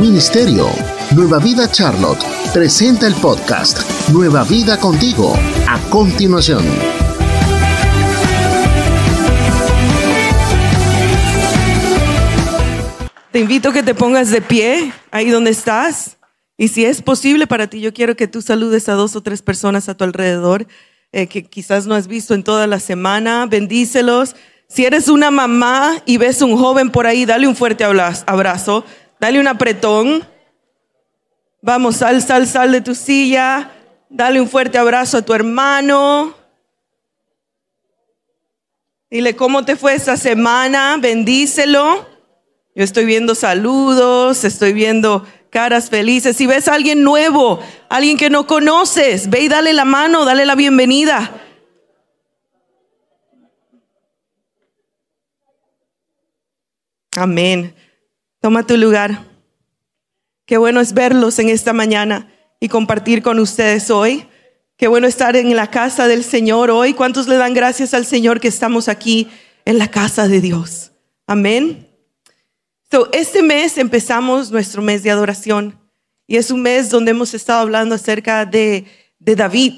Ministerio. Nueva Vida Charlotte presenta el podcast Nueva Vida contigo. A continuación. Te invito a que te pongas de pie ahí donde estás. Y si es posible para ti, yo quiero que tú saludes a dos o tres personas a tu alrededor eh, que quizás no has visto en toda la semana. Bendícelos. Si eres una mamá y ves un joven por ahí, dale un fuerte abrazo, dale un apretón. Vamos, sal, sal, sal de tu silla. Dale un fuerte abrazo a tu hermano. Dile cómo te fue esta semana. Bendícelo. Yo estoy viendo saludos, estoy viendo caras felices. Si ves a alguien nuevo, alguien que no conoces, ve y dale la mano, dale la bienvenida. Amén. Toma tu lugar. Qué bueno es verlos en esta mañana y compartir con ustedes hoy. Qué bueno estar en la casa del Señor hoy. ¿Cuántos le dan gracias al Señor que estamos aquí en la casa de Dios? Amén. So, este mes empezamos nuestro mes de adoración y es un mes donde hemos estado hablando acerca de, de David,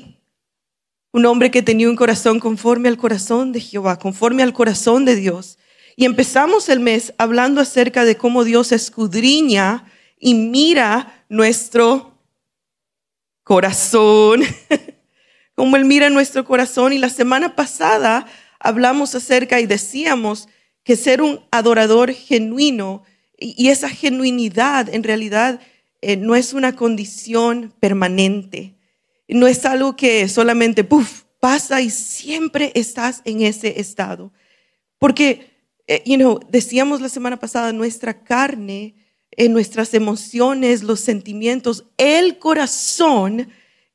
un hombre que tenía un corazón conforme al corazón de Jehová, conforme al corazón de Dios. Y empezamos el mes hablando acerca de cómo Dios escudriña y mira nuestro corazón, cómo Él mira nuestro corazón. Y la semana pasada hablamos acerca y decíamos que ser un adorador genuino y esa genuinidad en realidad eh, no es una condición permanente, no es algo que solamente puff, pasa y siempre estás en ese estado. Porque, eh, you know, decíamos la semana pasada, nuestra carne, en nuestras emociones, los sentimientos, el corazón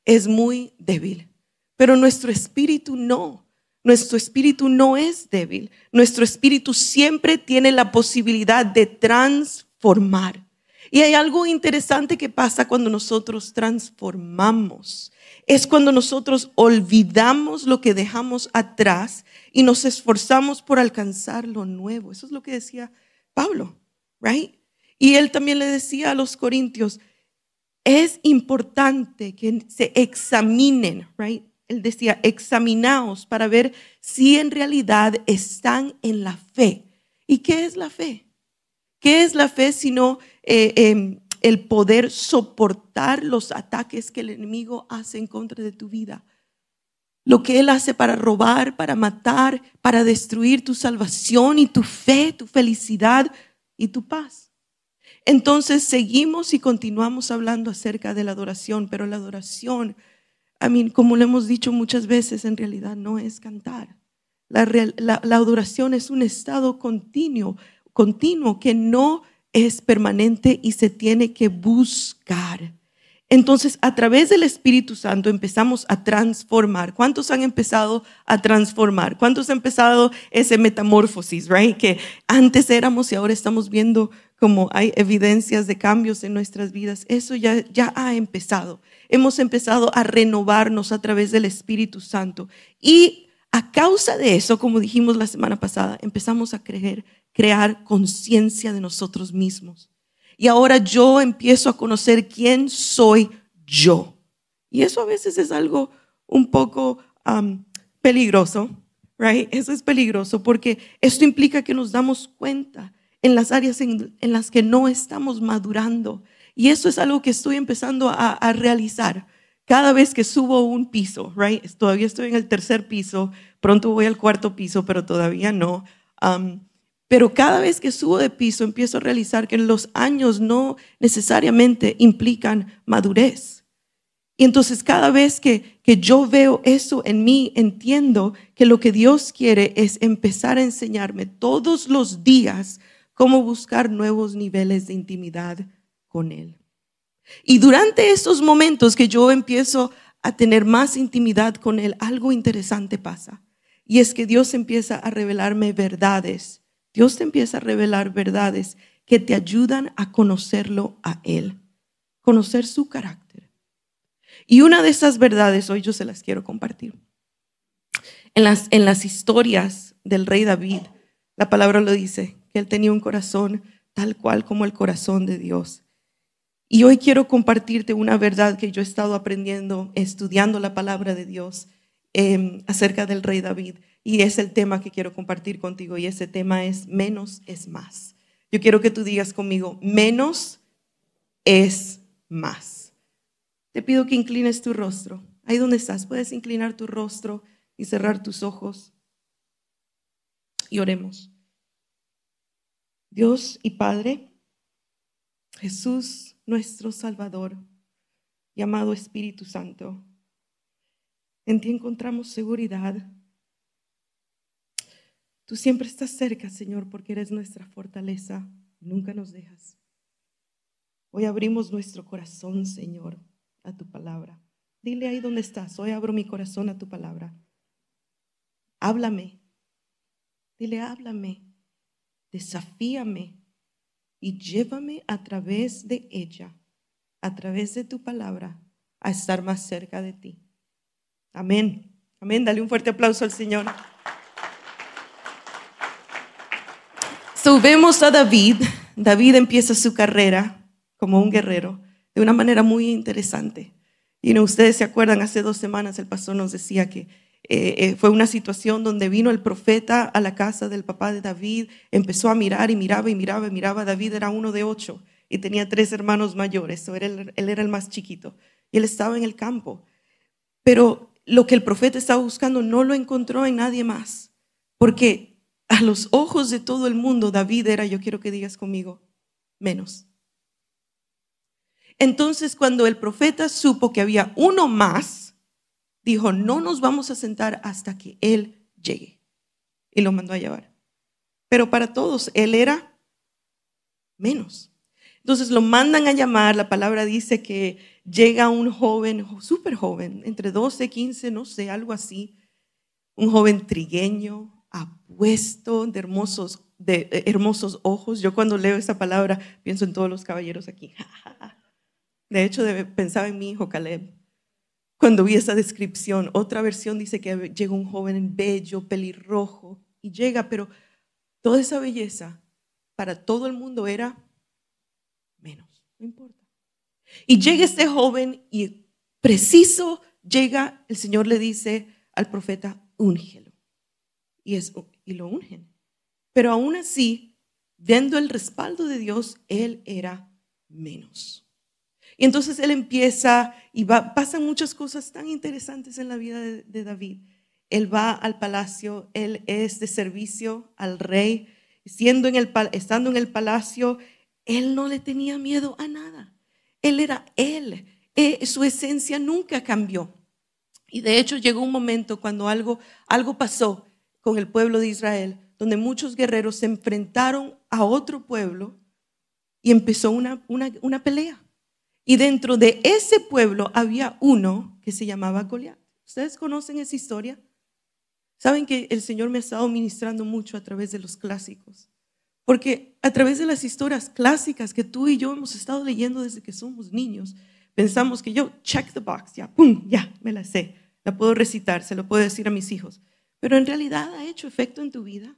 es muy débil, pero nuestro espíritu no. Nuestro espíritu no es débil. Nuestro espíritu siempre tiene la posibilidad de transformar. Y hay algo interesante que pasa cuando nosotros transformamos. Es cuando nosotros olvidamos lo que dejamos atrás y nos esforzamos por alcanzar lo nuevo. Eso es lo que decía Pablo, right? Y él también le decía a los corintios, es importante que se examinen, right? él decía, examinaos para ver si en realidad están en la fe. ¿Y qué es la fe? ¿Qué es la fe sino eh, em, el poder soportar los ataques que el enemigo hace en contra de tu vida? Lo que él hace para robar, para matar, para destruir tu salvación y tu fe, tu felicidad y tu paz. Entonces seguimos y continuamos hablando acerca de la adoración, pero la adoración a mí, como lo hemos dicho muchas veces, en realidad no es cantar. La, la, adoración es un estado continuo, continuo que no es permanente y se tiene que buscar. Entonces, a través del Espíritu Santo empezamos a transformar. ¿Cuántos han empezado a transformar? ¿Cuántos han empezado ese metamorfosis, right? Que antes éramos y ahora estamos viendo como hay evidencias de cambios en nuestras vidas. Eso ya, ya ha empezado hemos empezado a renovarnos a través del Espíritu Santo. Y a causa de eso, como dijimos la semana pasada, empezamos a creer, crear conciencia de nosotros mismos. Y ahora yo empiezo a conocer quién soy yo. Y eso a veces es algo un poco peligroso, right? Eso es peligroso porque esto implica que nos damos cuenta en las áreas en las que no estamos madurando, y eso es algo que estoy empezando a, realizar. Cada vez que subo un piso, right? Todavía estoy en el tercer piso, pronto voy al cuarto piso, pero todavía no. Um, pero cada vez que subo de piso empiezo a realizar que los años no necesariamente implican madurez. Y entonces cada vez que, que yo veo eso en mí, entiendo que lo que Dios quiere es empezar a enseñarme todos los días cómo buscar nuevos niveles de intimidad con Él. Y durante estos momentos que yo empiezo a tener más intimidad con Él, algo interesante pasa. Y es que Dios empieza a revelarme verdades. Dios te empieza a revelar verdades que te ayudan a conocerlo a Él, conocer su carácter. Y una de esas verdades hoy yo se las quiero compartir. En las, en las historias del rey David, la palabra lo dice, que él tenía un corazón tal cual como el corazón de Dios. Y hoy quiero compartirte una verdad que yo he estado aprendiendo, estudiando la palabra de Dios em, acerca del rey David. Y es el tema que quiero compartir contigo. Y ese tema es menos es más. Yo quiero que tú digas conmigo, menos es más. Te pido que inclines tu rostro. Ahí donde estás, puedes inclinar tu rostro y cerrar tus ojos. Y oremos. Dios y Padre, Jesús nuestro Salvador, llamado Espíritu Santo, en ti encontramos seguridad. Tú siempre estás cerca, Señor, porque eres nuestra fortaleza. Nunca nos dejas. Hoy abrimos nuestro corazón, Señor, a tu palabra. Dile ahí donde estás. Hoy abro mi corazón a tu palabra. Háblame. Dile, háblame. Desafíame y llévame a través de ella, a través de tu palabra, a estar más cerca de ti. Amén. Amén. Dale un fuerte aplauso al Señor. Subemos a David. David empieza su carrera como un guerrero de una manera muy interesante. Y no, ustedes se acuerdan, hace dos semanas el pastor nos decía que eh, eh, fue una situación donde vino el profeta a la casa del papá de David, empezó a mirar y miraba y miraba y miraba. David era uno de ocho y tenía tres hermanos mayores, él, él era el más chiquito y él estaba en el campo. Pero lo que el profeta estaba buscando no lo encontró en nadie más, porque a los ojos de todo el mundo David era, yo quiero que digas conmigo, menos. Entonces, cuando el profeta supo que había uno más, dijo, no nos vamos a sentar hasta que él llegue. Y lo mandó a llevar. Pero para todos, él era menos. Entonces lo mandan a llamar, la palabra dice que llega un joven, súper joven, entre 12, 15, no sé, algo así, un joven trigueño, apuesto, de hermosos, de eh, hermosos ojos. Yo cuando leo esa palabra pienso en todos los caballeros aquí. De hecho, pensaba en mi hijo Caleb. Cuando vi esa descripción, otra versión dice que llega un joven bello, pelirrojo, y llega, pero toda esa belleza para todo el mundo era menos, no importa. Y llega este joven y preciso llega, el Señor le dice al profeta, úngelo. Y, lo ungen. Pero aún así, viendo el respaldo de Dios, él era menos. Y entonces él empieza y va, pasan muchas cosas tan interesantes en la vida de, David. Él va al palacio, él es de servicio al rey, siendo en el, estando en el palacio, él no le tenía miedo a nada. Él era él, eh, su esencia nunca cambió. Y de hecho llegó un momento cuando algo, algo pasó con el pueblo de Israel, donde muchos guerreros se enfrentaron a otro pueblo y empezó una, una, una pelea. Y dentro de ese pueblo había uno que se llamaba Goliat. ¿Ustedes conocen esa historia? Saben que el Señor me ha estado ministrando mucho a través de los clásicos. Porque a través de las historias clásicas que tú y yo hemos estado leyendo desde que somos niños, pensamos que yo, check the box, ya, pum, ya, me la sé, la puedo recitar, se lo puedo decir a mis hijos. Pero en realidad ha hecho efecto en tu vida.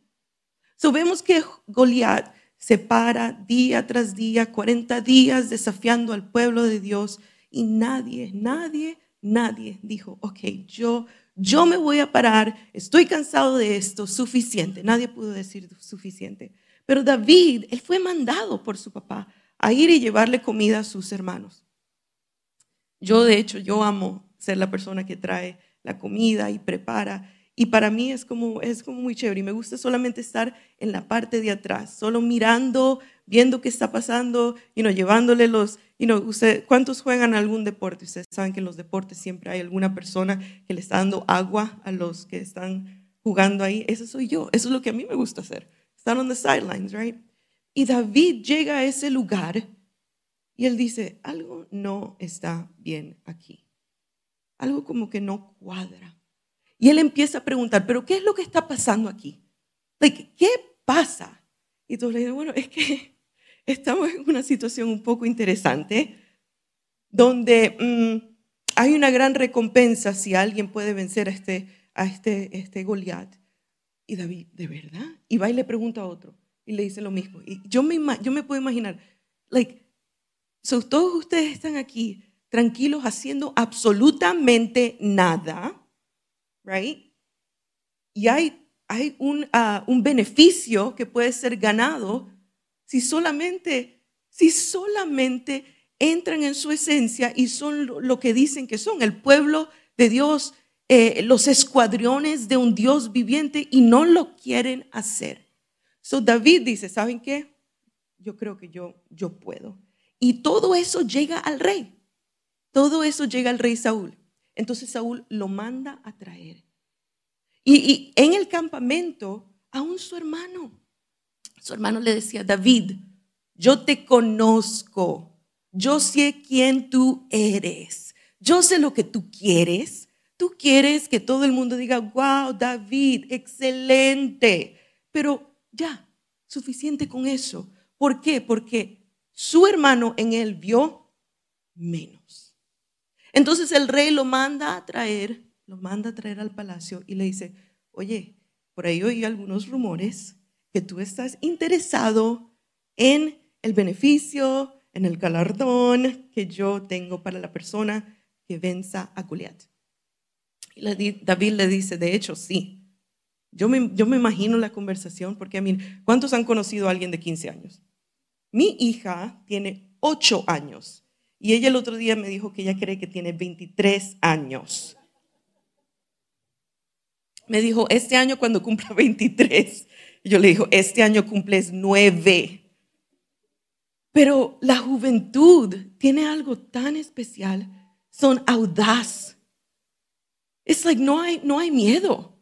Sabemos que Goliat se para día tras día, 40 días desafiando al pueblo de Dios y nadie, nadie, nadie dijo, ok, yo, yo me voy a parar, estoy cansado de esto, suficiente. Nadie pudo decir suficiente. Pero David, él fue mandado por su papá a ir y llevarle comida a sus hermanos. Yo, de hecho, yo amo ser la persona que trae la comida y prepara. Y para mí es como, es como muy chévere. Y me gusta solamente estar en la parte de atrás, solo mirando, viendo qué está pasando, y no llevándole los... y no usted, ¿Cuántos juegan algún deporte? Ustedes saben que en los deportes siempre hay alguna persona que le está dando agua a los que están jugando ahí. Eso soy yo. Eso es lo que a mí me gusta hacer. Estar on the sidelines, right? Y David llega a ese lugar y él dice, algo no está bien aquí. Algo como que no cuadra. Y él empieza a preguntar, pero ¿qué es lo que está pasando aquí? ¿Qué pasa? Y todos le dicen, bueno, es que estamos en una situación un poco interesante donde mm, hay una gran recompensa si alguien puede vencer a este, a este, este Goliat. Y David, ¿de verdad? Y va y le pregunta a otro y le dice lo mismo. Y yo me, yo me puedo imaginar, like, todos ustedes están aquí tranquilos haciendo absolutamente nada, right? Y hay, hay un, ah, un beneficio que puede ser ganado si solamente, si solamente entran en su esencia y son lo, que dicen que son, el pueblo de Dios, eh, los escuadrones de un Dios viviente y no lo quieren hacer. So David dice, ¿saben qué? Yo creo que yo, yo puedo. Y todo eso llega al rey. Todo eso llega al rey Saúl. Entonces Saúl lo manda a traer. Y, en el campamento, aún su hermano, su hermano le decía, David, yo te conozco yo sé quién tú eres. Yo sé lo que tú quieres. Tú quieres que todo el mundo diga, wow, David, excelente. Pero ya, suficiente con eso. ¿Por qué? Porque su hermano en él vio menos. Entonces el rey lo manda a traer, lo manda a traer al palacio y le dice, oye, por ahí oí algunos rumores que tú estás interesado en el beneficio, en el galardón que yo tengo para la persona que venza a Goliat. Y David le dice, de hecho, sí. Yo me, yo me imagino la conversación porque, a mí, ¿cuántos han conocido a alguien de 15 años? Mi hija tiene 8 años y ella el otro día me dijo que ella cree que tiene 23 años. Me dijo, este año cuando cumpla 23. yo le dijo, este año cumples 9. Pero la juventud tiene algo tan especial. Son audaz. Es like no hay, no hay miedo.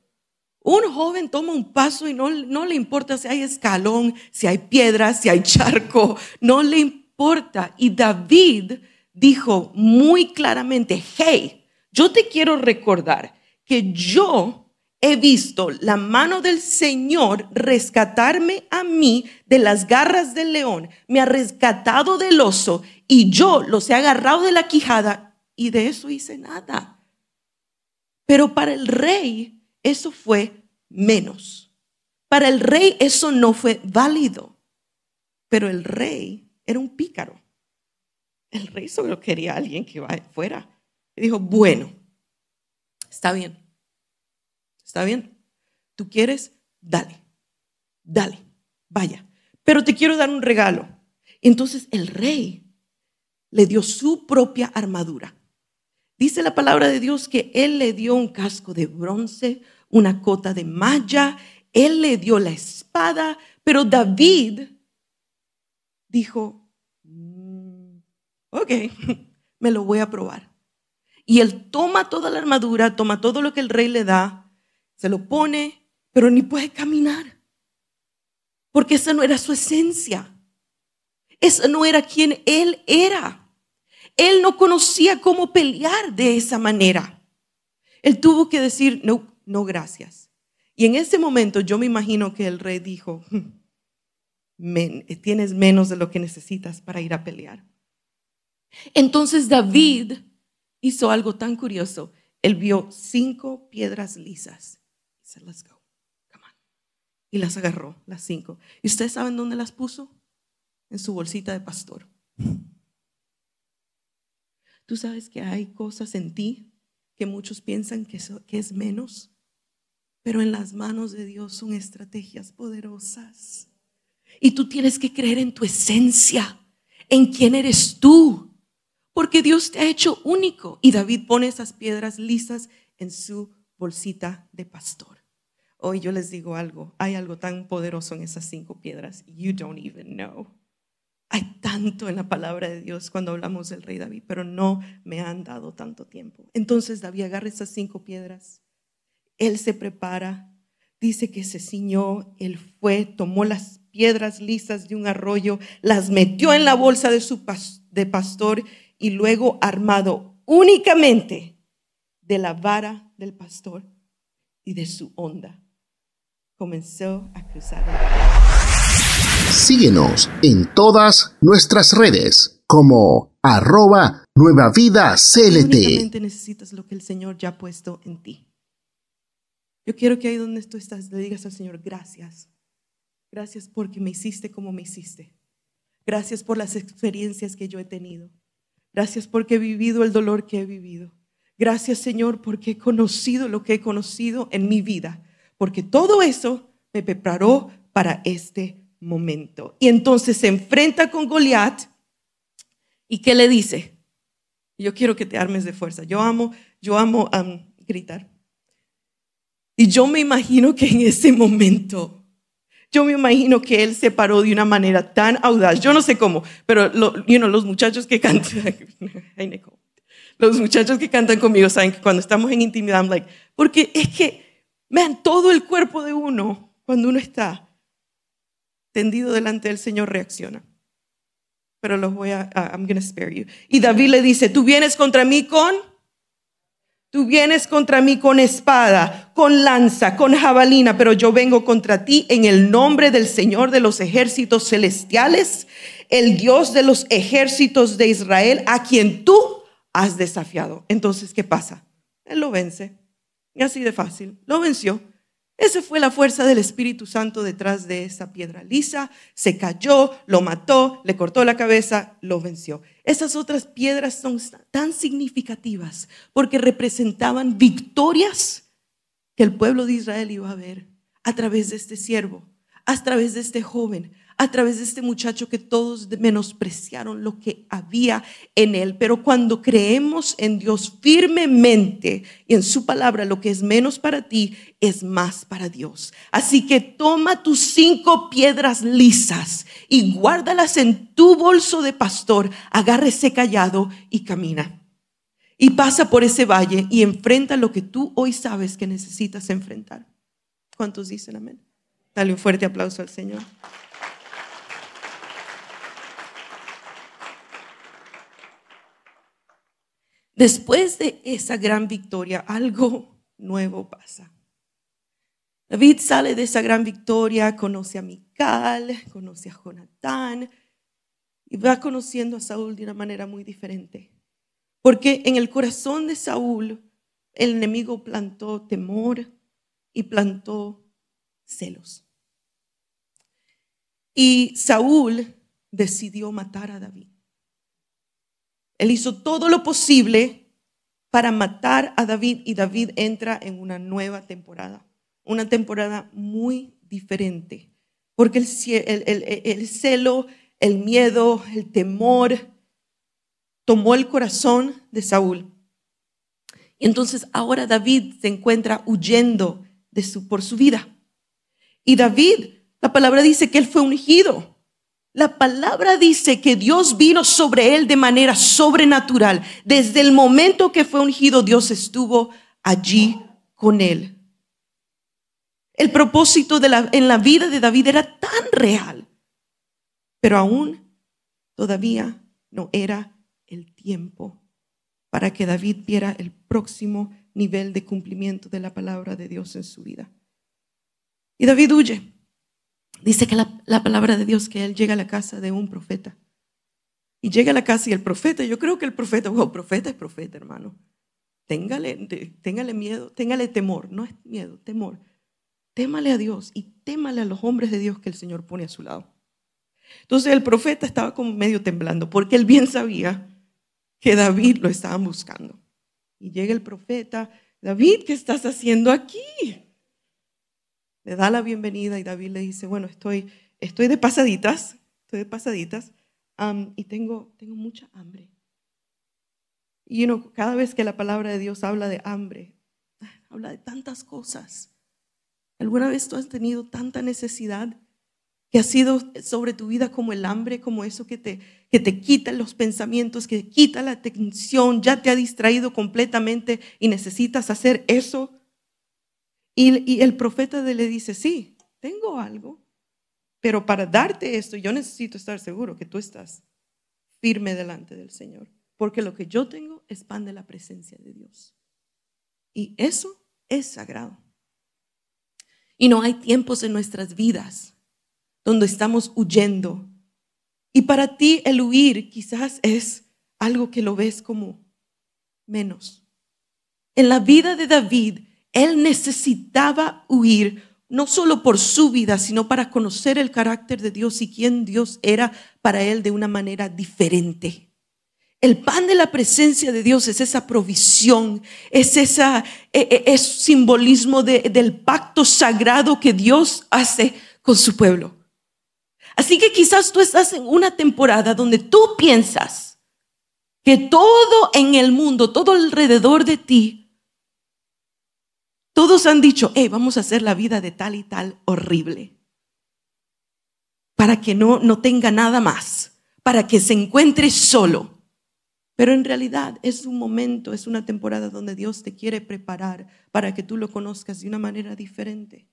Un joven toma un paso y no, no le importa si hay escalón, si hay piedra, si hay charco, no le importa. Y David dijo muy claramente, hey, yo te quiero recordar que yo he visto la mano del Señor rescatarme a mí de las garras del león, me ha rescatado del oso y yo los he agarrado de la quijada y de eso hice nada. Pero para el rey eso fue menos. Para el rey eso no fue válido. Pero el rey era un pícaro. El rey solo quería a alguien que fuera. Y dijo, bueno, está bien ¿Está bien? ¿Tú quieres? Dale, dale, vaya. Pero te quiero dar un regalo. Entonces el rey le dio su propia armadura. Dice la palabra de Dios que él le dio un casco de bronce, una cota de malla, él le dio la espada, pero David dijo, ok, me lo voy a probar. Y él toma toda la armadura, toma todo lo que el rey le da, se lo pone, pero ni puede caminar. Porque esa no era su esencia. Esa no era quien él era. Él no conocía cómo pelear de esa manera. Él tuvo que decir, no, no, gracias. Y en ese momento yo me imagino que el rey dijo, hmm, tienes menos de lo que necesitas para ir a pelear. Entonces David hizo algo tan curioso. Él vio cinco piedras lisas let's go. Come on. Y las agarró, las cinco. ¿Y ustedes saben dónde las puso? En su bolsita de pastor. Tú sabes que hay cosas en ti que muchos piensan que, que es menos, pero en las manos de Dios son estrategias poderosas. Y tú tienes que creer en tu esencia, en quién eres tú, porque Dios te ha hecho único. Y David pone esas piedras lisas en su bolsita de pastor. Hoy yo les digo algo, hay algo tan poderoso en esas cinco piedras, you don't even know. Hay tanto en la palabra de Dios cuando hablamos del rey David, pero no me han dado tanto tiempo. Entonces David agarra esas cinco piedras, él se prepara, dice que se ciñó, él fue, tomó las piedras lisas de un arroyo, las metió en la bolsa de su de pastor y luego armado únicamente de la vara del pastor y de su onda comenzó a cruzar Síguenos en todas nuestras redes como arroba Nueva Vida CLT. Únicamente necesitas lo que el Señor ya ha puesto en ti. Yo quiero que ahí donde tú estás le digas al Señor, gracias. Gracias porque me hiciste como me hiciste. Gracias por las experiencias que yo he tenido. Gracias porque he vivido el dolor que he vivido. Gracias Señor porque he conocido lo que he conocido en mi vida. Porque todo eso me preparó para este momento. Y entonces se enfrenta con Goliat. ¿Y qué le dice? Yo quiero que te armes de fuerza. Yo amo, yo amo gritar. Y yo me imagino que en ese momento yo me imagino que él se paró de una manera tan audaz. Yo no sé cómo, pero los muchachos que cantan, los muchachos que cantan conmigo saben que cuando estamos en intimidad, I'm like, porque es que, vean, todo el cuerpo de uno, cuando uno está tendido delante del Señor, reacciona. Pero los voy a, I'm going to spare you. Y David le dice, tú vienes contra mí con Tú vienes contra mí con espada, con lanza, con jabalina, pero yo vengo contra ti en el nombre del Señor de los ejércitos celestiales, el Dios de los ejércitos de Israel, a quien tú has desafiado. Entonces, ¿qué pasa? Él lo vence. Y así de fácil. Lo venció. Esa fue la fuerza del Espíritu Santo detrás de esa piedra lisa. Se cayó, lo mató, le cortó la cabeza, lo venció. Esas otras piedras son tan significativas porque representaban victorias que el pueblo de Israel iba a ver a través de este siervo, a través de este joven, a través de este muchacho que todos menospreciaron lo que había en él. Pero cuando creemos en Dios firmemente y en su palabra, lo que es menos para ti es más para Dios. Así que toma tus cinco piedras lisas y guárdalas en tu bolso de pastor, agárrese callado y camina. Y pasa por ese valle y enfrenta lo que tú hoy sabes que necesitas enfrentar. ¿Cuántos dicen amén? Dale un fuerte aplauso al Señor. Después de esa gran victoria, algo nuevo pasa. David sale de esa gran victoria, conoce a Mical, conoce a Jonatán y va conociendo a Saúl de una manera muy diferente. Porque en el corazón de Saúl el enemigo plantó temor y plantó celos. Y Saúl decidió matar a David. Él hizo todo lo posible para matar a David y David entra en una nueva temporada, una temporada muy diferente, porque el, celo, el miedo, el temor tomó el corazón de Saúl. Y entonces ahora David se encuentra huyendo su, por su vida. Y David, la palabra dice que él fue ungido. La palabra dice que Dios vino sobre él de manera sobrenatural. Desde el momento que fue ungido, Dios estuvo allí con él. El propósito de la, en la vida de David era tan real, pero aún todavía no era el tiempo para que David viera el próximo nivel de cumplimiento de la palabra de Dios en su vida. Y David huye. Dice que la, palabra de Dios que él llega a la casa de un profeta. Y llega a la casa y el profeta, yo creo que el profeta, wow, profeta es profeta, hermano. Téngale, téngale miedo, téngale temor, no es miedo, temor. Témale a Dios y témale a los hombres de Dios que el Señor pone a su lado. Entonces el profeta estaba como medio temblando porque él bien sabía que David lo estaban buscando. Y llega el profeta, David, ¿qué estás haciendo aquí? Le da la bienvenida y David le dice, bueno, estoy, estoy de pasaditas, estoy de pasaditas y tengo, tengo mucha hambre. Y cada vez que la palabra de Dios habla de hambre, habla de tantas cosas. ¿Alguna vez tú has tenido tanta necesidad que ha sido sobre tu vida como el hambre, como eso que te, que te quita los pensamientos, que quita la atención, ya te ha distraído completamente y necesitas hacer eso? Y, el profeta le dice, sí, tengo algo, pero para darte esto yo necesito estar seguro que tú estás firme delante del Señor, porque lo que yo tengo es pan de la presencia de Dios. Y eso es sagrado. Y no hay tiempos en nuestras vidas donde estamos huyendo. Y para ti el huir quizás es algo que lo ves como menos. En la vida de David, él necesitaba huir no solo por su vida, sino para conocer el carácter de Dios y quién Dios era para él de una manera diferente. El pan de la presencia de Dios es esa provisión, es esa e, e, es simbolismo del pacto sagrado que Dios hace con su pueblo. Así que quizás tú estás en una temporada donde tú piensas que todo en el mundo, todo alrededor de ti, todos han dicho, hey, vamos a hacer la vida de tal y tal horrible, para que no, no tenga nada más, para que se encuentre solo. Pero en realidad es un momento, es una temporada donde Dios te quiere preparar para que tú lo conozcas de una manera diferente,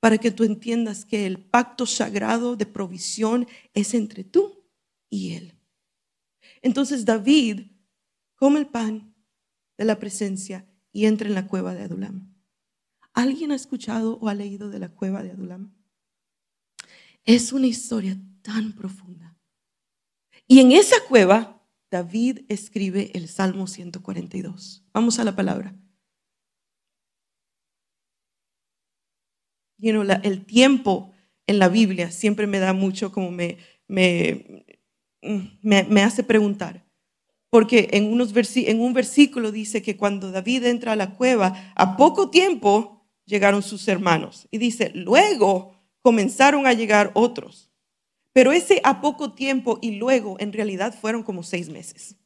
para que tú entiendas que el pacto sagrado de provisión es entre tú y Él. Entonces David come el pan de la presencia y entra en la cueva de Adulam. ¿Alguien ha escuchado o ha leído de la cueva de Adulam? Es una historia tan profunda. Y en esa cueva David escribe el Salmo 142. Vamos a la palabra. el tiempo en la Biblia siempre me da mucho como me, me, me, hace preguntar. Porque en, unos en un versículo dice que cuando David entra a la cueva, a poco tiempo llegaron sus hermanos. Y dice, luego comenzaron a llegar otros. Pero ese a poco tiempo y luego en realidad fueron como seis meses.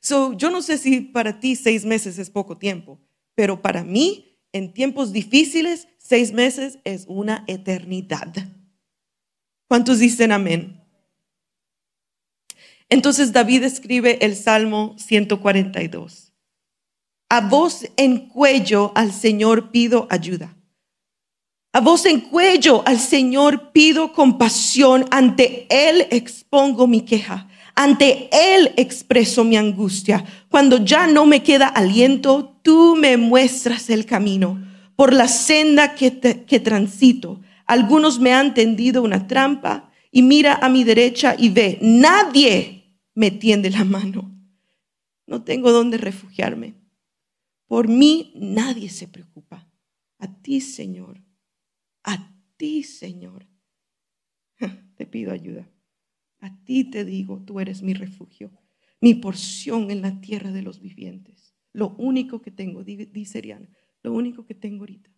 So, yo no sé si para ti seis meses es poco tiempo, pero para mí, en tiempos difíciles, seis meses es una eternidad. ¿Cuántos dicen amén? Entonces David escribe el Salmo 142. A voz en cuello al Señor pido ayuda. A voz en cuello al Señor pido compasión, ante Él expongo mi queja, ante Él expreso mi angustia. Cuando ya no me queda aliento, tú me muestras el camino por la senda que, transito. Algunos me han tendido una trampa y mira a mi derecha y ve, nadie me tiende la mano. No tengo dónde refugiarme. Por mí nadie se preocupa. A ti, Señor, a ti, Señor, te pido ayuda. A ti te digo, tú eres mi refugio, mi porción en la tierra de los vivientes. Lo único que tengo, dice Ariana, lo único que tengo ahorita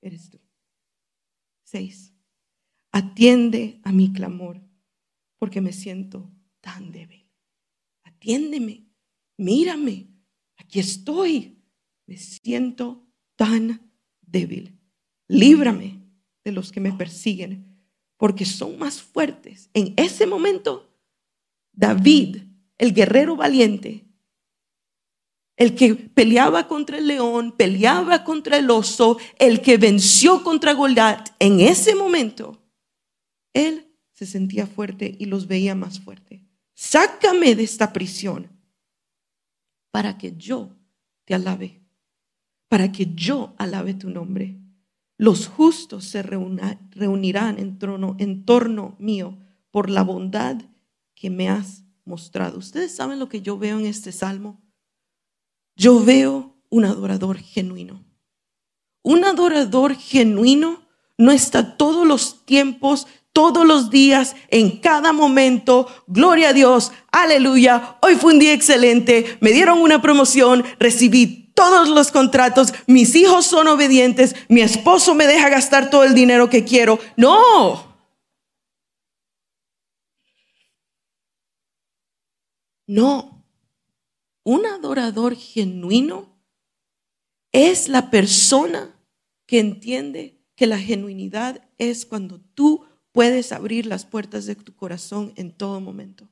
eres tú. Seis, atiende a mi clamor porque me siento tan débil. Atiéndeme, mírame, aquí estoy. Me siento tan débil. Líbrame de los que me persiguen, porque son más fuertes. En ese momento, David, el guerrero valiente, el que peleaba contra el león, peleaba contra el oso, el que venció contra Goliat, en ese momento, él se sentía fuerte y los veía más fuerte. Sácame de esta prisión para que yo te alabe, para que yo alabe tu nombre. Los justos se reunirán en, torno mío por la bondad que me has mostrado. ¿Ustedes saben lo que yo veo en este salmo? Yo veo un adorador genuino. Un adorador genuino no está todos los tiempos, todos los días, en cada momento. Gloria a Dios, aleluya. Hoy fue un día excelente, me dieron una promoción, recibí todos los contratos, mis hijos son obedientes, mi esposo me deja gastar todo el dinero que quiero. No. No. Un adorador genuino es la persona que entiende que la genuinidad es cuando tú puedes abrir las puertas de tu corazón en todo momento.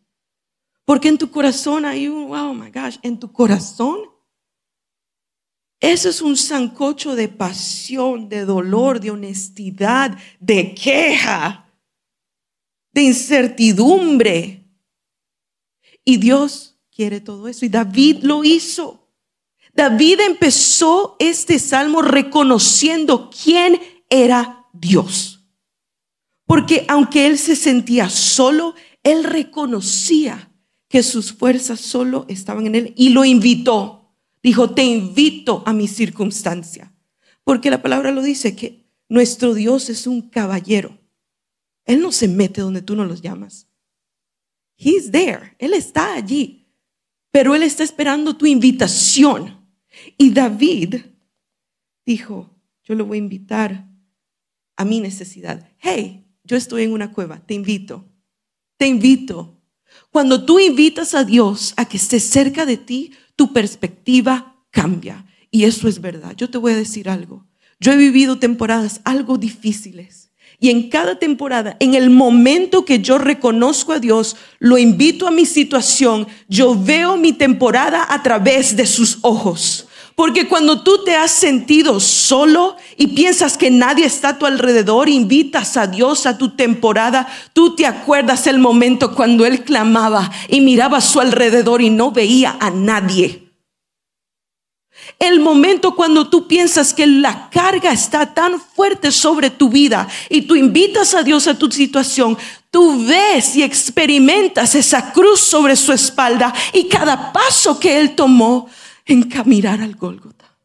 Porque en tu corazón hay un, oh my gosh, en tu corazón eso es un sancocho de pasión, de dolor, de honestidad, de queja, de incertidumbre. Y Dios quiere todo eso. Y David lo hizo. David empezó este salmo reconociendo quién era Dios. Porque aunque él se sentía solo, él reconocía que sus fuerzas solo estaban en él y lo invitó. Dijo, te invito a mi circunstancia. Porque la palabra lo dice que nuestro Dios es un caballero. Él no se mete donde tú no los llamas. He's there. Él está allí. Pero Él está esperando tu invitación. Y David dijo, yo lo voy a invitar a mi necesidad. Hey, yo estoy en una cueva, te invito. Te invito. Cuando tú invitas a Dios a que esté cerca de ti, tu perspectiva cambia. Y eso es verdad. Yo te voy a decir algo. Yo he vivido temporadas algo difíciles. Y en cada temporada, en el momento que yo reconozco a Dios, lo invito a mi situación, yo veo mi temporada a través de sus ojos. Porque cuando tú te has sentido solo y piensas que nadie está a tu alrededor, invitas a Dios a tu temporada, tú te acuerdas el momento cuando Él clamaba y miraba a su alrededor y no veía a nadie. El momento cuando tú piensas que la carga está tan fuerte sobre tu vida y tú invitas a Dios a tu situación, tú ves y experimentas esa cruz sobre su espalda y cada paso que Él tomó en caminar al Gólgota.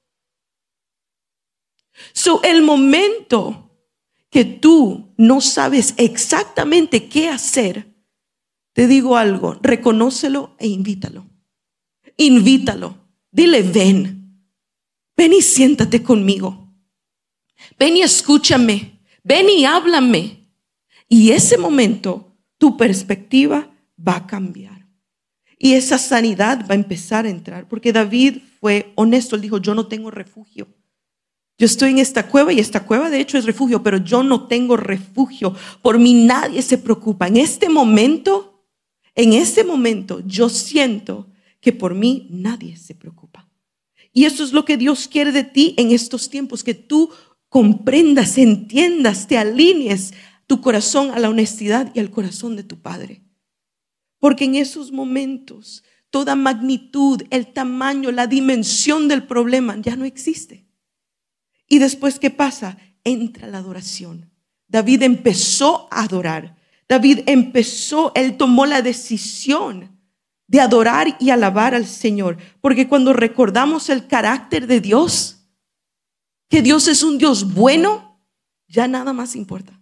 So, el momento que tú no sabes exactamente qué hacer, te digo algo, reconócelo e invítalo. Invítalo. Dile, ven. Ven y siéntate conmigo. Ven y escúchame. Ven y háblame. Y ese momento tu perspectiva va a cambiar. Y esa sanidad va a empezar a entrar. Porque David fue honesto. Él dijo, yo no tengo refugio. Yo estoy en esta cueva y esta cueva de hecho es refugio, pero yo no tengo refugio. Por mí nadie se preocupa. En este momento, en este momento yo siento que por mí nadie se preocupa. Y eso es lo que Dios quiere de ti en estos tiempos, que tú comprendas, entiendas, te alinees tu corazón a la honestidad y al corazón de tu Padre. Porque en esos momentos toda magnitud, el tamaño, la dimensión del problema ya no existe. Y después, ¿qué pasa? Entra la adoración. David empezó a adorar. David empezó, él tomó la decisión de adorar y alabar al Señor. Porque cuando recordamos el carácter de Dios, que Dios es un Dios bueno, ya nada más importa.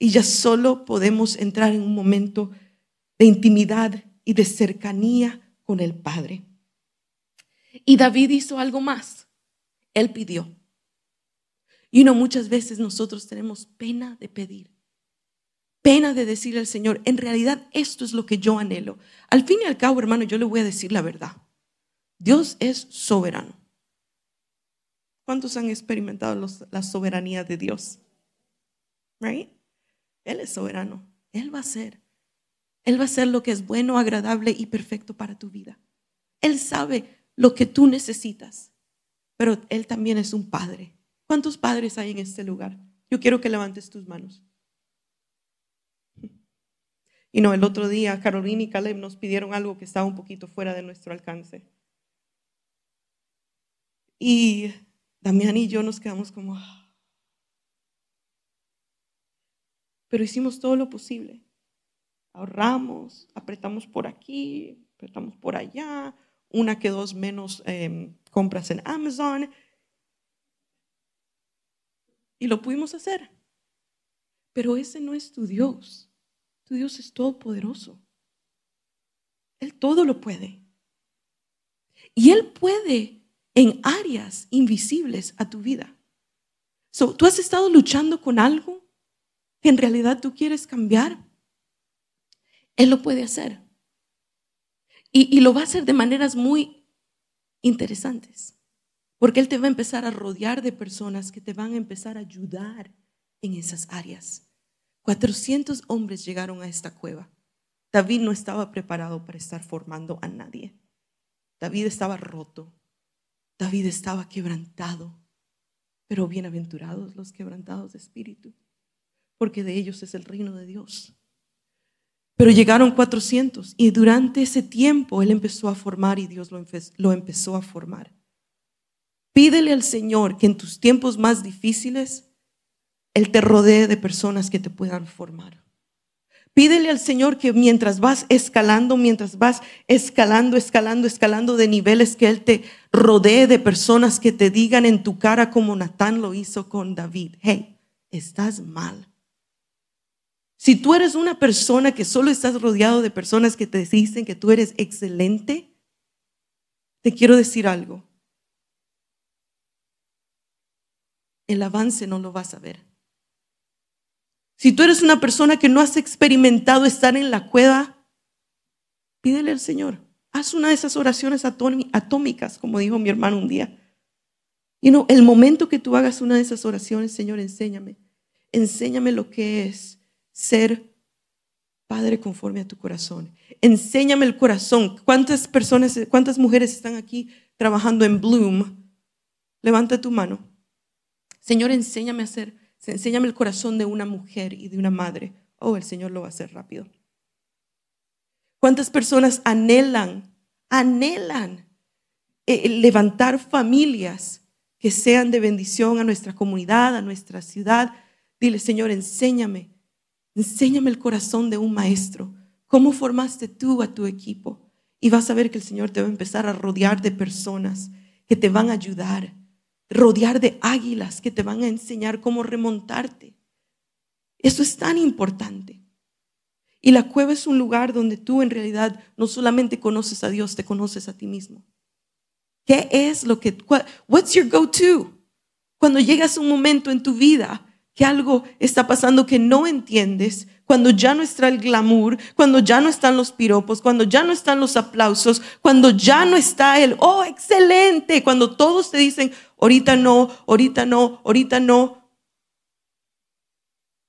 Y ya solo podemos entrar en un momento de intimidad y de cercanía con el Padre. Y David hizo algo más. Él pidió. Y no muchas veces nosotros tenemos pena de pedir pena de decirle al Señor, en realidad esto es lo que yo anhelo. Al fin y al cabo, hermano, yo le voy a decir la verdad. Dios es soberano. ¿Cuántos han experimentado la soberanía de Dios? Right? Él es soberano. Él va a ser. Él va a hacer lo que es bueno, agradable y perfecto para tu vida. Él sabe lo que tú necesitas, pero Él también es un padre. ¿Cuántos padres hay en este lugar? Yo quiero que levantes tus manos. Y no, el otro día Carolina y Caleb nos pidieron algo que estaba un poquito fuera de nuestro alcance. Y Damián y yo nos quedamos como... Ah". Pero hicimos todo lo posible. Ahorramos, apretamos por aquí, apretamos por allá, una que dos menos em, compras en Amazon. Y lo pudimos hacer. Pero ese no es tu Dios. Tu Dios es todopoderoso. Él todo lo puede. Y Él puede en áreas invisibles a tu vida. ¿Tú has estado luchando con algo que en realidad tú quieres cambiar? Él lo puede hacer. Y, lo va a hacer de maneras muy interesantes. Porque Él te va a empezar a rodear de personas que te van a empezar a ayudar en esas áreas. 400 hombres llegaron a esta cueva. David no estaba preparado para estar formando a nadie. David estaba roto. David estaba quebrantado. Pero bienaventurados los quebrantados de espíritu, porque de ellos es el reino de Dios. Pero llegaron 400 y durante ese tiempo él empezó a formar y Dios lo, lo empezó a formar. Pídele al Señor que en tus tiempos más difíciles él te rodee de personas que te puedan formar. Pídele al Señor que mientras vas escalando, mientras vas escalando, escalando, escalando de niveles, que Él te rodee de personas que te digan en tu cara como Natán lo hizo con David. Hey, estás mal. Si tú eres una persona que solo estás rodeado de personas que te dicen que tú eres excelente, te quiero decir algo. El avance no lo vas a ver. Si tú eres una persona que no has experimentado estar en la cueva, pídele al Señor. Haz una de esas oraciones atómicas, como dijo mi hermano un día. Y no, el momento que tú hagas una de esas oraciones, Señor, enséñame. Enséñame lo que es ser Padre conforme a tu corazón. Enséñame el corazón. ¿Cuántas personas, cuántas mujeres están aquí trabajando en Bloom? Levanta tu mano. Señor, enséñame a ser enséñame el corazón de una mujer y de una madre. Oh, el Señor lo va a hacer rápido. ¿Cuántas personas anhelan, anhelan eh, levantar familias que sean de bendición a nuestra comunidad, a nuestra ciudad? Dile, Señor, enséñame, enséñame el corazón de un maestro. ¿Cómo formaste tú a tu equipo? Y vas a ver que el Señor te va a empezar a rodear de personas que te van a ayudar rodear de águilas que te van a enseñar cómo remontarte. Eso es tan importante. Y la cueva es un lugar donde tú en realidad no solamente conoces a Dios, te conoces a ti mismo. ¿Qué es lo que, what's your go-to? Cuando llegas a un momento en tu vida que algo está pasando que no entiendes, cuando ya no está el glamour, cuando ya no están los piropos, cuando ya no están los aplausos, cuando ya no está el, oh, excelente, cuando todos te dicen, ahorita no, ahorita no, ahorita no.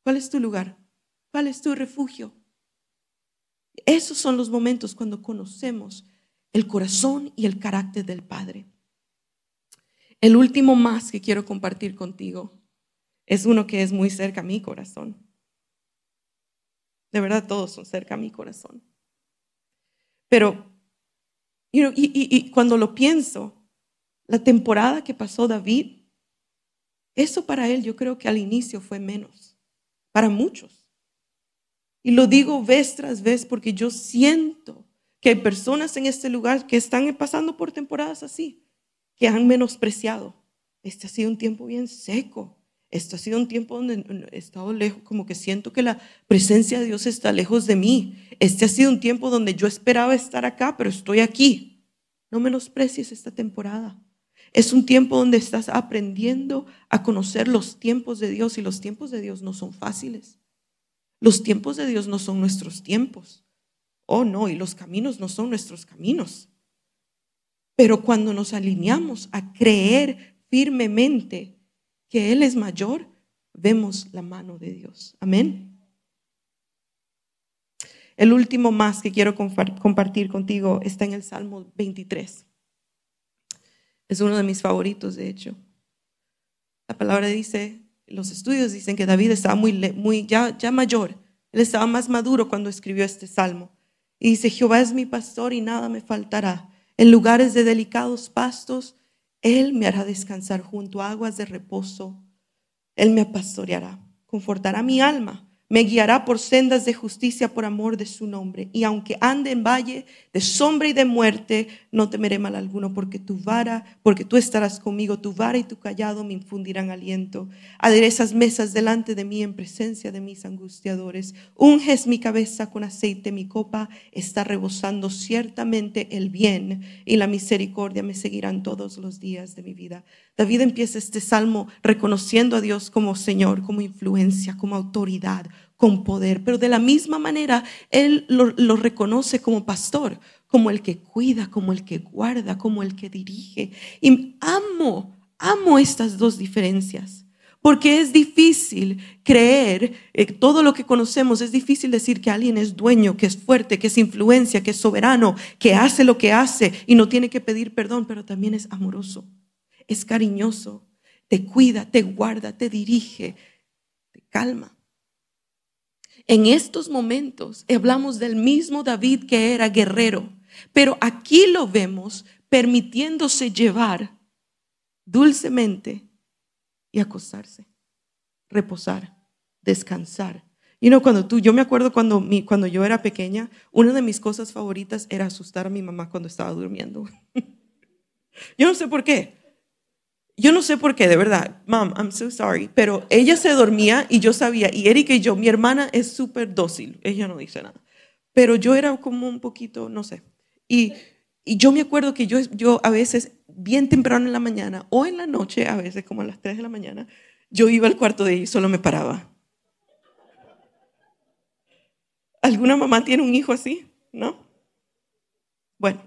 ¿Cuál es tu lugar? ¿Cuál es tu refugio? Esos son los momentos cuando conocemos el corazón y el carácter del Padre. El último más que quiero compartir contigo es uno que es muy cerca a mi corazón. De verdad, todos son cerca a mi corazón. Pero, y, cuando lo pienso, la temporada que pasó David, eso para él yo creo que al inicio fue menos, para muchos. Y lo digo vez tras vez porque yo siento que hay personas en este lugar que están pasando por temporadas así, que han menospreciado. Este ha sido un tiempo bien seco. Esto ha sido un tiempo donde he estado lejos, como que siento que la presencia de Dios está lejos de mí. Este ha sido un tiempo donde yo esperaba estar acá, pero estoy aquí. No menosprecies esta temporada. Es un tiempo donde estás aprendiendo a conocer los tiempos de Dios y los tiempos de Dios no son fáciles. Los tiempos de Dios no son nuestros tiempos. Oh, no, y los caminos no son nuestros caminos. Pero cuando nos alineamos a creer firmemente que Él es mayor, vemos la mano de Dios. Amén. El último más que quiero compartir contigo está en el Salmo 23. Es uno de mis favoritos, de hecho. La palabra dice, los estudios dicen que David estaba muy, muy ya, ya mayor. Él estaba más maduro cuando escribió este salmo. Y dice, Jehová es mi pastor y nada me faltará. En lugares de delicados pastos él me hará descansar junto a aguas de reposo. Él me pastoreará, confortará mi alma me guiará por sendas de justicia por amor de su nombre. Y aunque ande en valle de sombra y de muerte, no temeré mal alguno, porque tu vara, porque tú estarás conmigo, tu vara y tu callado me infundirán aliento. Aderezas mesas delante de mí en presencia de mis angustiadores. Unges mi cabeza con aceite, mi copa está rebosando. Ciertamente el bien y la misericordia me seguirán todos los días de mi vida. David empieza este salmo reconociendo a Dios como Señor, como influencia, como autoridad, con poder, pero de la misma manera Él lo, reconoce como pastor, como el que cuida, como el que guarda, como el que dirige. Y amo, amo estas dos diferencias. Porque es difícil creer eh, todo lo que conocemos, es difícil decir que alguien es dueño, que es fuerte, que es influencia, que es soberano, que hace lo que hace y no tiene que pedir perdón, pero también es amoroso es cariñoso, te cuida, te guarda, te dirige, te calma. En estos momentos hablamos del mismo David que era guerrero, pero aquí lo vemos permitiéndose llevar dulcemente y acostarse, reposar, descansar. Y no, cuando tú, yo me acuerdo cuando, mi, cuando yo era pequeña, una de mis cosas favoritas era asustar a mi mamá cuando estaba durmiendo. yo no sé por qué. Yo no sé por qué, de verdad. Mom, I'm so sorry. Pero ella se dormía y yo sabía. Y Erika y yo, mi hermana es súper dócil. Ella no dice nada. Pero yo era como un poquito, no sé. Y, y yo me acuerdo que yo, yo a veces, bien temprano en la mañana o en la noche, a veces como a las 3 de la mañana, yo iba al cuarto de ella y solo me paraba. ¿Alguna mamá tiene un hijo así? ¿No? Bueno.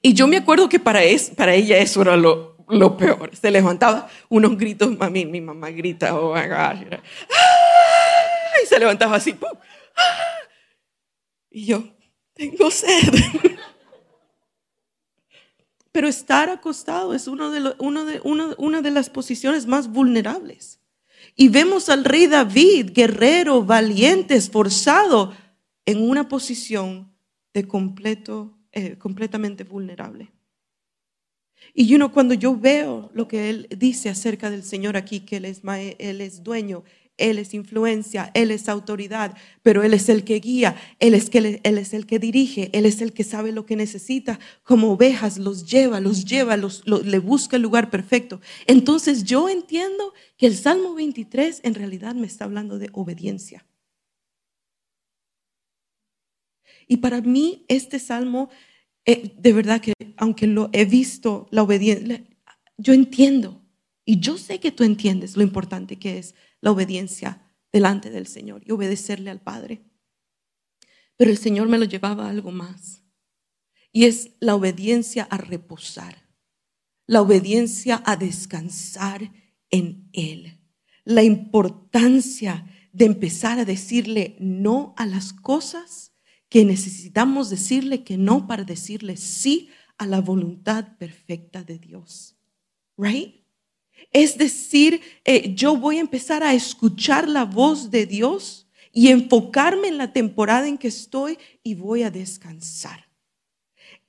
Y yo me acuerdo que para, es, para ella eso era lo, lo peor. Se levantaba unos gritos, mami, mi mamá grita, oh my gosh. Y se levantaba así, Y yo, tengo sed. Pero estar acostado es uno de uno de, una de las posiciones más vulnerables. Y vemos al rey David, guerrero, valiente, esforzado, en una posición de completo, eh, completamente vulnerable. Y uno, cuando yo veo lo que él dice acerca del Señor aquí, que él es, él es dueño, él es influencia, Él es autoridad, pero Él es el que guía, Él es, el que dirige, Él es el que sabe lo que necesita. Como ovejas los lleva, los lleva, los, le busca el lugar perfecto. Entonces yo entiendo que el Salmo 23 en realidad me está hablando de obediencia. Y para mí este salmo eh, de verdad que aunque lo he visto, la obediencia, yo entiendo y yo sé que tú entiendes lo importante que es la obediencia delante del Señor y obedecerle al Padre. Pero el Señor me lo llevaba a algo más y es la obediencia a reposar, la obediencia a descansar en Él, la importancia de empezar a decirle no a las cosas que necesitamos decirle que no para decirle sí a la voluntad perfecta de Dios. Right? Es decir, eh, yo voy a empezar a escuchar la voz de Dios y enfocarme en la temporada en que estoy y voy a descansar.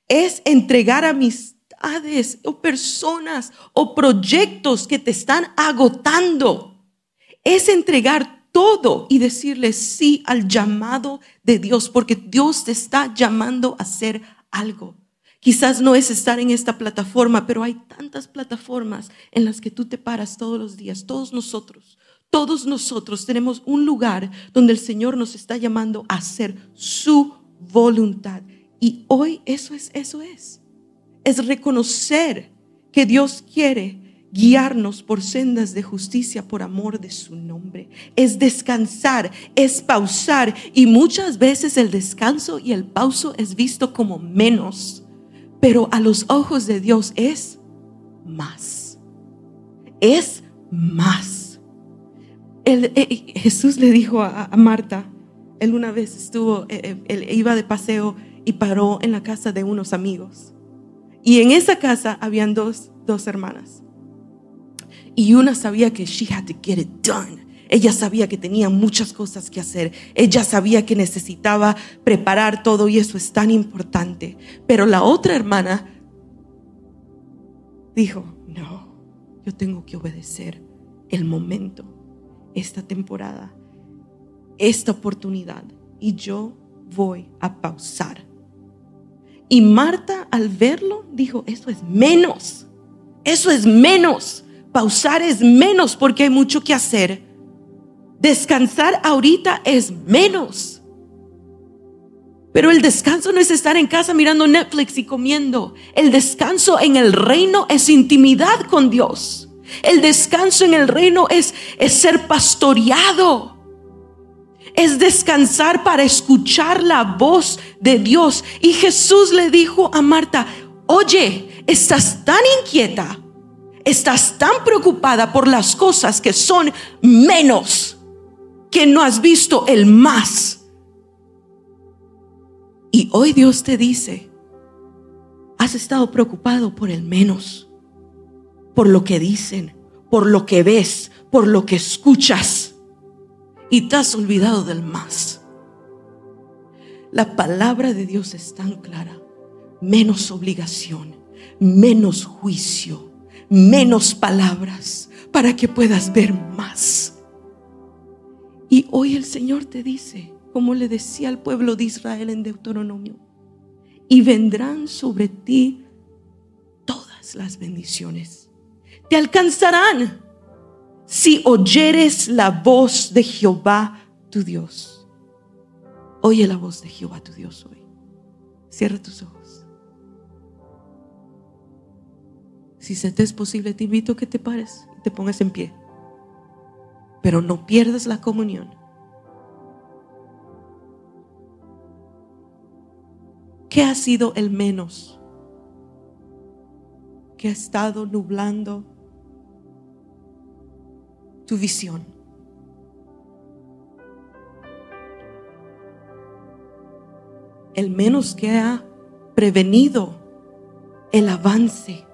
Es entregar amistades o personas o proyectos que te están agotando. Es entregar todo y decirle sí al llamado de Dios, porque Dios te está llamando a hacer algo. Quizás no es estar en esta plataforma, pero hay tantas plataformas en las que tú te paras todos los días, todos nosotros. Todos nosotros tenemos un lugar donde el Señor nos está llamando a hacer su voluntad. Y hoy eso es, eso es. Es reconocer que Dios quiere guiarnos por sendas de justicia por amor de su nombre. Es descansar, es pausar y muchas veces el descanso y el pauso es visto como menos, pero a los ojos de Dios es más. Es más. Eh, Jesús le dijo a, Marta, él una vez estuvo, eh, eh, él iba de paseo y paró en la casa de unos amigos. Y en esa casa habían dos, dos hermanas. Y una sabía que she had to get it done. Ella sabía que tenía muchas cosas que hacer. Ella sabía que necesitaba preparar todo y eso es tan importante. Pero la otra hermana dijo, no, yo tengo que obedecer el momento, esta temporada, esta oportunidad. Y yo voy a pausar. Y Marta al verlo dijo, eso es menos. Eso es menos pausar es menos porque hay mucho que hacer. Descansar ahorita es menos. Pero el descanso no es estar en casa mirando Netflix y comiendo. El descanso en el reino es intimidad con Dios. El descanso en el reino es, es ser pastoreado. Es descansar para escuchar la voz de Dios. Y Jesús le dijo a Marta, oye, estás tan inquieta estás tan preocupada por las cosas que son menos que no has visto el más. Y hoy Dios te dice, has estado preocupado por el menos, por lo que dicen, por lo que ves, por lo que escuchas, y te has olvidado del más. La palabra de Dios es tan clara, menos obligación, menos juicio menos palabras para que puedas ver más. Y hoy el Señor te dice, como le decía al pueblo de Israel en Deuteronomio, y vendrán sobre ti todas las bendiciones. Te alcanzarán si oyeres la voz de Jehová tu Dios. Oye la voz de Jehová tu Dios hoy. Cierra tus ojos. Si se te es posible, te invito a que te pares y te pongas en pie. Pero no pierdas la comunión. ¿Qué ha sido el menos que ha estado nublando tu visión? El menos que ha prevenido el avance.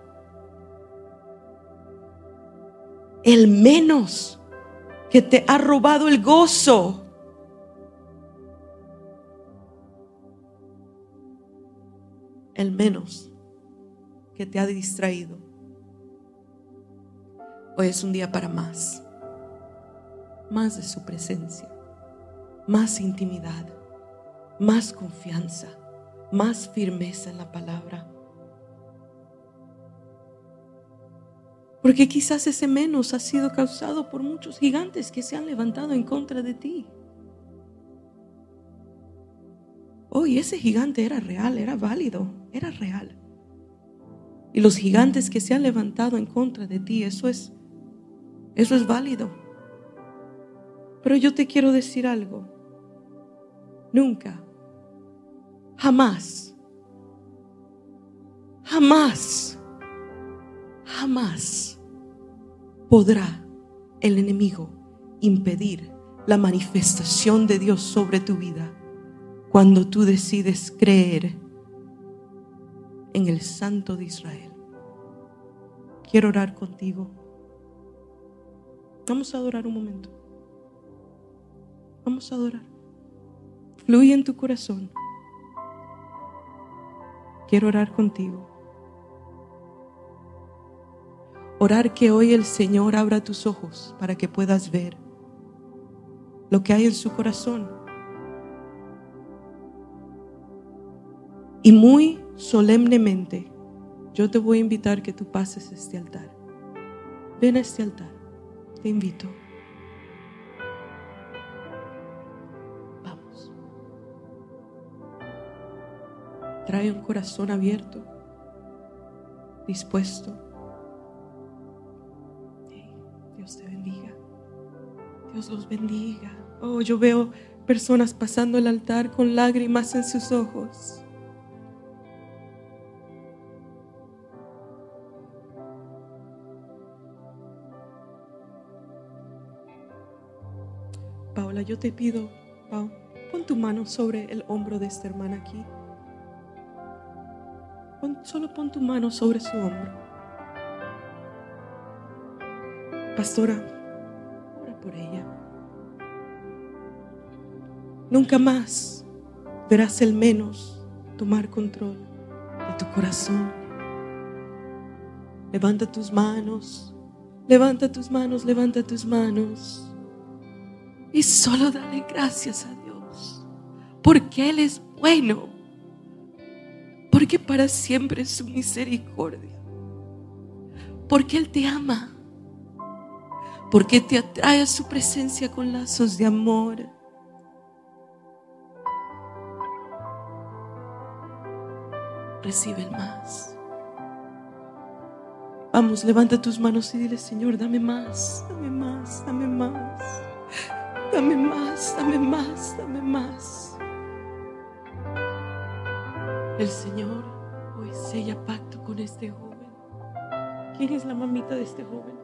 El menos que te ha robado el gozo. El menos que te ha distraído. Hoy es un día para más, más de su presencia, más intimidad, más confianza, más firmeza en la palabra. Porque quizás ese menos ha sido causado por muchos gigantes que se han levantado en contra de ti. Hoy ese gigante era real, era válido, era real. Y los gigantes que se han levantado en contra de ti, eso es, eso es válido. Pero yo te quiero decir algo. Nunca, jamás, jamás, jamás podrá el enemigo impedir la manifestación de Dios sobre tu vida cuando tú decides creer en el Santo de Israel. Quiero orar contigo. Vamos a adorar un momento. Vamos a adorar. Fluye en tu corazón. Quiero orar contigo. Orar que hoy el Señor abra tus ojos para que puedas ver lo que hay en su corazón Y muy solemnemente yo te voy a invitar que tú pases este altar. Ven a este altar. Te invito. Vamos. Trae un corazón abierto, dispuesto. Dios los bendiga. Oh, yo veo personas pasando el altar con lágrimas en sus ojos. yo te pido, pon tu mano sobre el hombro de esta hermana aquí. solo pon tu mano sobre su hombro. Pastora, ora por ella. Nunca más verás el menos tomar control de tu corazón. Levanta tus manos, levanta tus manos, levanta tus manos. Y solo dale gracias a Dios. Porque Él es bueno. Porque para siempre es su misericordia. Porque Él te ama. Porque te atrae a su presencia con lazos de amor. Recibe el más. Vamos, levanta tus manos y dile, Señor, dame más, dame más, dame más. Dame más, dame más, dame más. El Señor hoy sella pacto con este joven. ¿Quién es la mamita de este joven?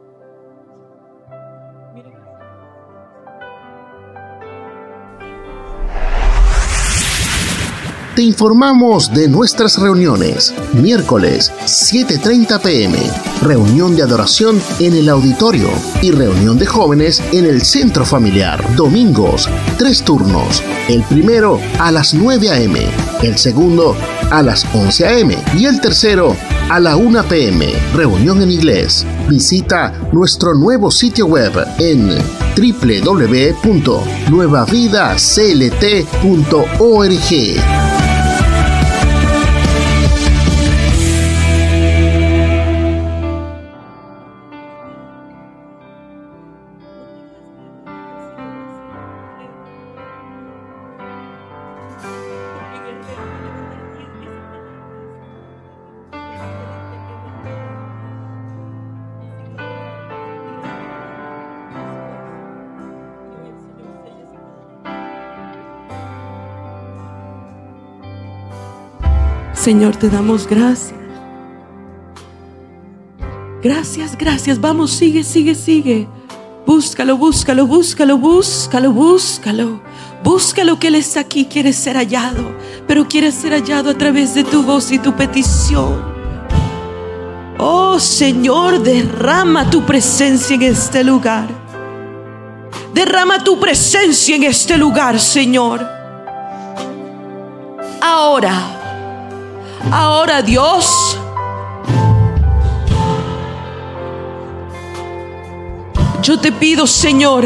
Te informamos de nuestras reuniones. Miércoles 7.30 pm. Reunión de adoración en el auditorio y reunión de jóvenes en el centro familiar. Domingos, tres turnos. El primero a las 9 am. El segundo a las 11 am. Y el tercero a la 1 pm. Reunión en inglés. Visita nuestro nuevo sitio web en www.nuevavidaclt.org. Señor, te damos gracias. Gracias, gracias. Vamos, sigue, sigue, sigue. Búscalo, búscalo, búscalo, búscalo, búscalo. Búscalo que Él está aquí, quiere ser hallado, pero quiere ser hallado a través de tu voz y tu petición. Oh Señor, derrama tu presencia en este lugar. Derrama tu presencia en este lugar, Señor. Ahora. Ahora Dios, yo te pido, Señor,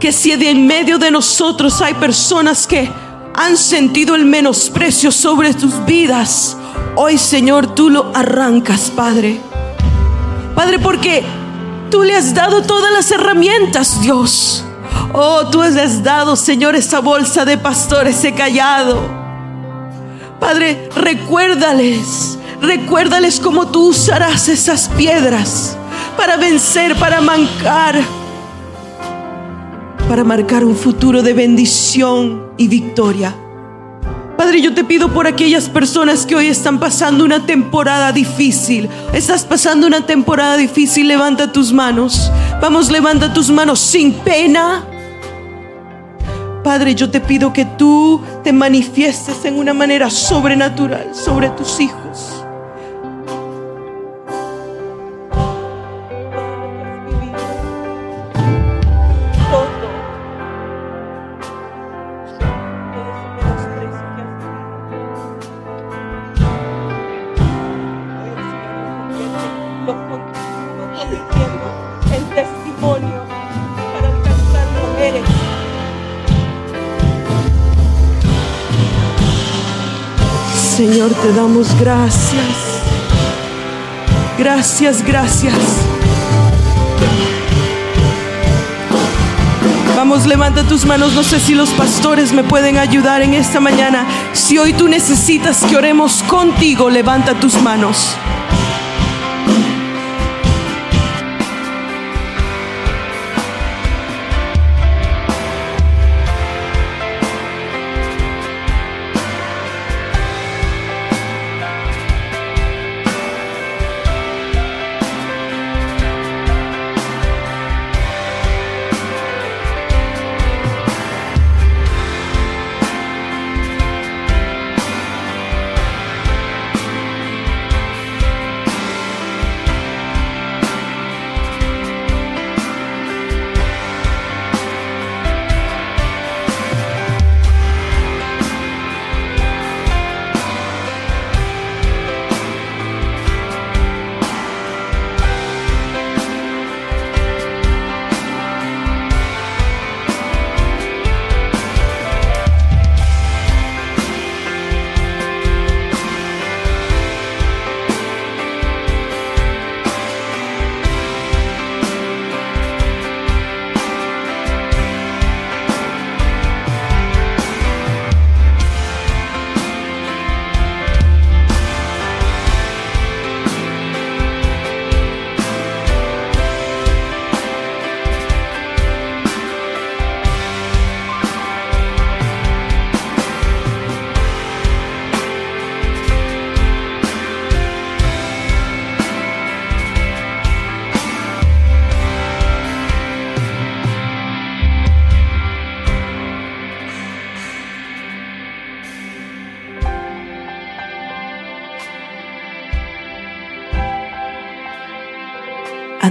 que si de en medio de nosotros hay personas que han sentido el menosprecio sobre tus vidas, hoy, Señor, tú lo arrancas, Padre. Padre, porque tú le has dado todas las herramientas, Dios. Oh, tú le has dado, Señor, esa bolsa de pastor, ese callado. Padre, recuérdales, recuérdales cómo tú usarás esas piedras para vencer, para mancar, para marcar un futuro de bendición y victoria. Padre, yo te pido por aquellas personas que hoy están pasando una temporada difícil. Estás pasando una temporada difícil, levanta tus manos. Vamos, levanta tus manos sin pena Padre, yo te pido que tú te manifiestes en una manera sobrenatural sobre tus hijos. Te damos gracias. Gracias, gracias. Vamos, levanta tus manos. No sé si los pastores me pueden ayudar en esta mañana. Si hoy tú necesitas que oremos contigo, levanta tus manos.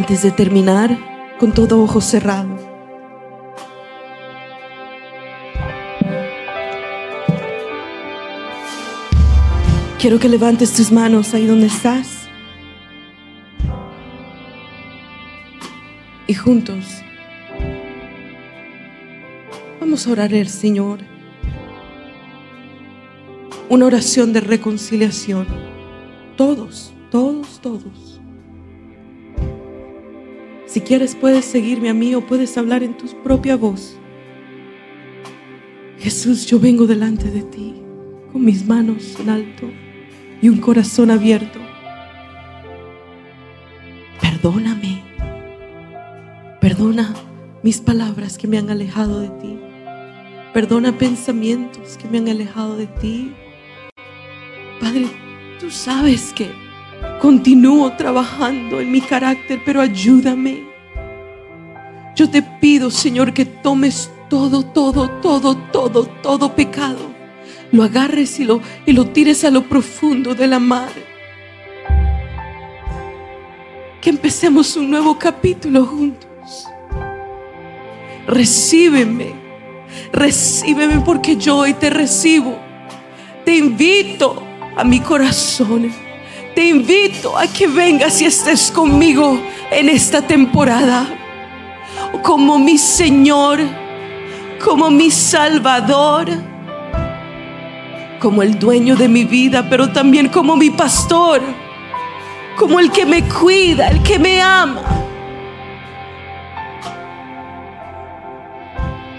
Antes de terminar con todo ojo cerrado. Quiero que levantes tus manos ahí donde estás. Y juntos Vamos a orar al Señor. Una oración de reconciliación. Todos, todos, todos. Si quieres puedes seguirme a mí o puedes hablar en tu propia voz. Jesús, yo vengo delante de ti con mis manos en alto y un corazón abierto. Perdóname. Perdona mis palabras que me han alejado de ti. Perdona pensamientos que me han alejado de ti. Padre, tú sabes que continúo trabajando en mi carácter, pero ayúdame. Yo te pido, Señor, que tomes todo, todo, todo, todo, todo pecado. Lo agarres y lo, y lo tires a lo profundo de la mar. Que empecemos un nuevo capítulo juntos. Recíbeme, recíbeme porque yo hoy te recibo. Te invito a mi corazón. Te invito a que vengas y estés conmigo en esta temporada. Como mi Señor, como mi Salvador, como el dueño de mi vida, pero también como mi pastor, como el que me cuida, el que me ama.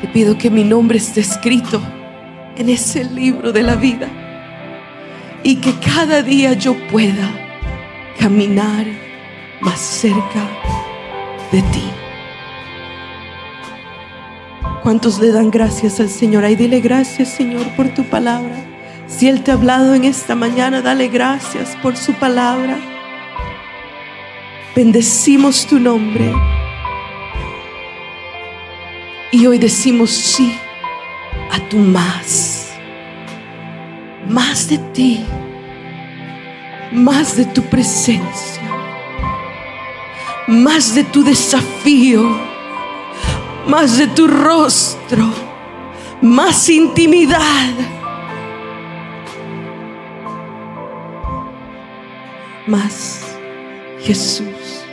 Te pido que mi nombre esté escrito en ese libro de la vida y que cada día yo pueda caminar más cerca de ti. ¿Cuántos le dan gracias al Señor? Ay, dile gracias, Señor, por tu palabra. Si Él te ha hablado en esta mañana, dale gracias por su palabra. Bendecimos tu nombre. Y hoy decimos sí a tu más. Más de ti. Más de tu presencia. Más de tu desafío. Más de tu rostro. Más intimidad. Más Jesús.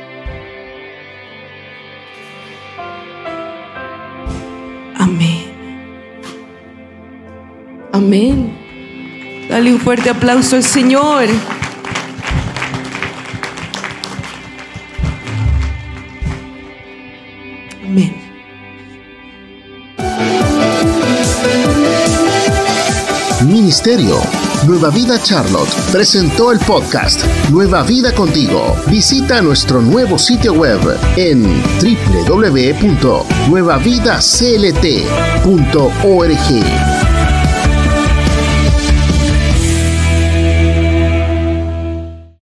Amén. Dale un fuerte aplauso al Señor. Amén. Ministerio. Nueva Vida Charlotte presentó el podcast Nueva Vida Contigo. Visita nuestro nuevo sitio web en www.nuevavidaclt.org.